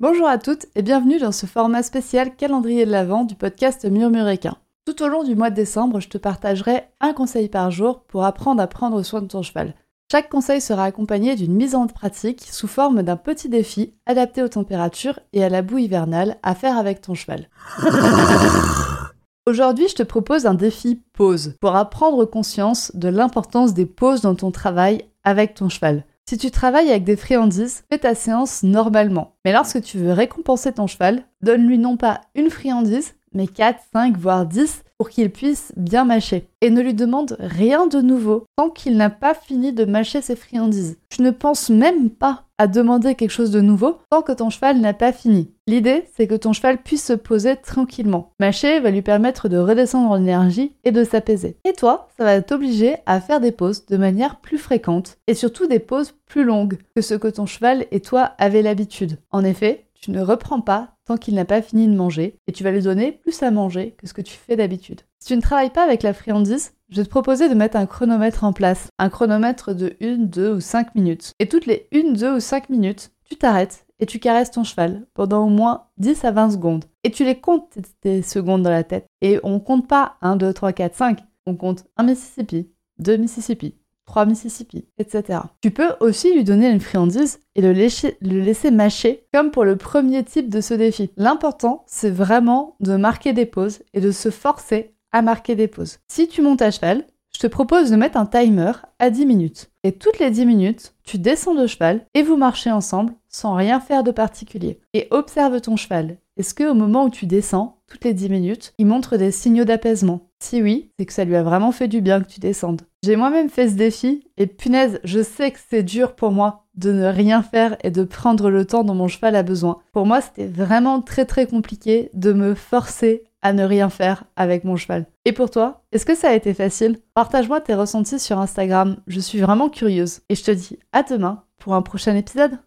Bonjour à toutes et bienvenue dans ce format spécial calendrier de l'Avent du podcast Murmuréquin. Tout au long du mois de décembre, je te partagerai un conseil par jour pour apprendre à prendre soin de ton cheval. Chaque conseil sera accompagné d'une mise en pratique sous forme d'un petit défi adapté aux températures et à la boue hivernale à faire avec ton cheval. Aujourd'hui, je te propose un défi pause pour apprendre conscience de l'importance des pauses dans ton travail avec ton cheval. Si tu travailles avec des friandises, fais ta séance normalement. Mais lorsque tu veux récompenser ton cheval, donne-lui non pas une friandise, mais 4, 5, voire 10 pour qu'il puisse bien mâcher. Et ne lui demande rien de nouveau tant qu'il n'a pas fini de mâcher ses friandises. Tu ne penses même pas à demander quelque chose de nouveau tant que ton cheval n'a pas fini. L'idée, c'est que ton cheval puisse se poser tranquillement. Mâcher va lui permettre de redescendre en énergie et de s'apaiser. Et toi, ça va t'obliger à faire des pauses de manière plus fréquente et surtout des pauses plus longues que ce que ton cheval et toi avez l'habitude. En effet, tu ne reprends pas tant qu'il n'a pas fini de manger et tu vas lui donner plus à manger que ce que tu fais d'habitude. Si tu ne travailles pas avec la friandise, je vais te proposer de mettre un chronomètre en place. Un chronomètre de 1, 2 ou 5 minutes. Et toutes les 1, 2 ou 5 minutes, tu t'arrêtes et tu caresses ton cheval pendant au moins 10 à 20 secondes. Et tu les comptes tes secondes dans la tête. Et on compte pas 1, 2, 3, 4, 5. On compte un Mississippi, deux Mississippi, 3 Mississippi, etc. Tu peux aussi lui donner une friandise et le, le laisser mâcher, comme pour le premier type de ce défi. L'important, c'est vraiment de marquer des pauses et de se forcer à marquer des pauses. Si tu montes à cheval, je te propose de mettre un timer à 10 minutes. Et toutes les 10 minutes, tu descends de cheval et vous marchez ensemble sans rien faire de particulier. Et observe ton cheval. Est-ce qu'au moment où tu descends, toutes les 10 minutes, il montre des signaux d'apaisement? Si oui, c'est que ça lui a vraiment fait du bien que tu descendes. J'ai moi-même fait ce défi et punaise, je sais que c'est dur pour moi de ne rien faire et de prendre le temps dont mon cheval a besoin. Pour moi, c'était vraiment très très compliqué de me forcer à ne rien faire avec mon cheval. Et pour toi, est-ce que ça a été facile? Partage-moi tes ressentis sur Instagram, je suis vraiment curieuse. Et je te dis à demain pour un prochain épisode.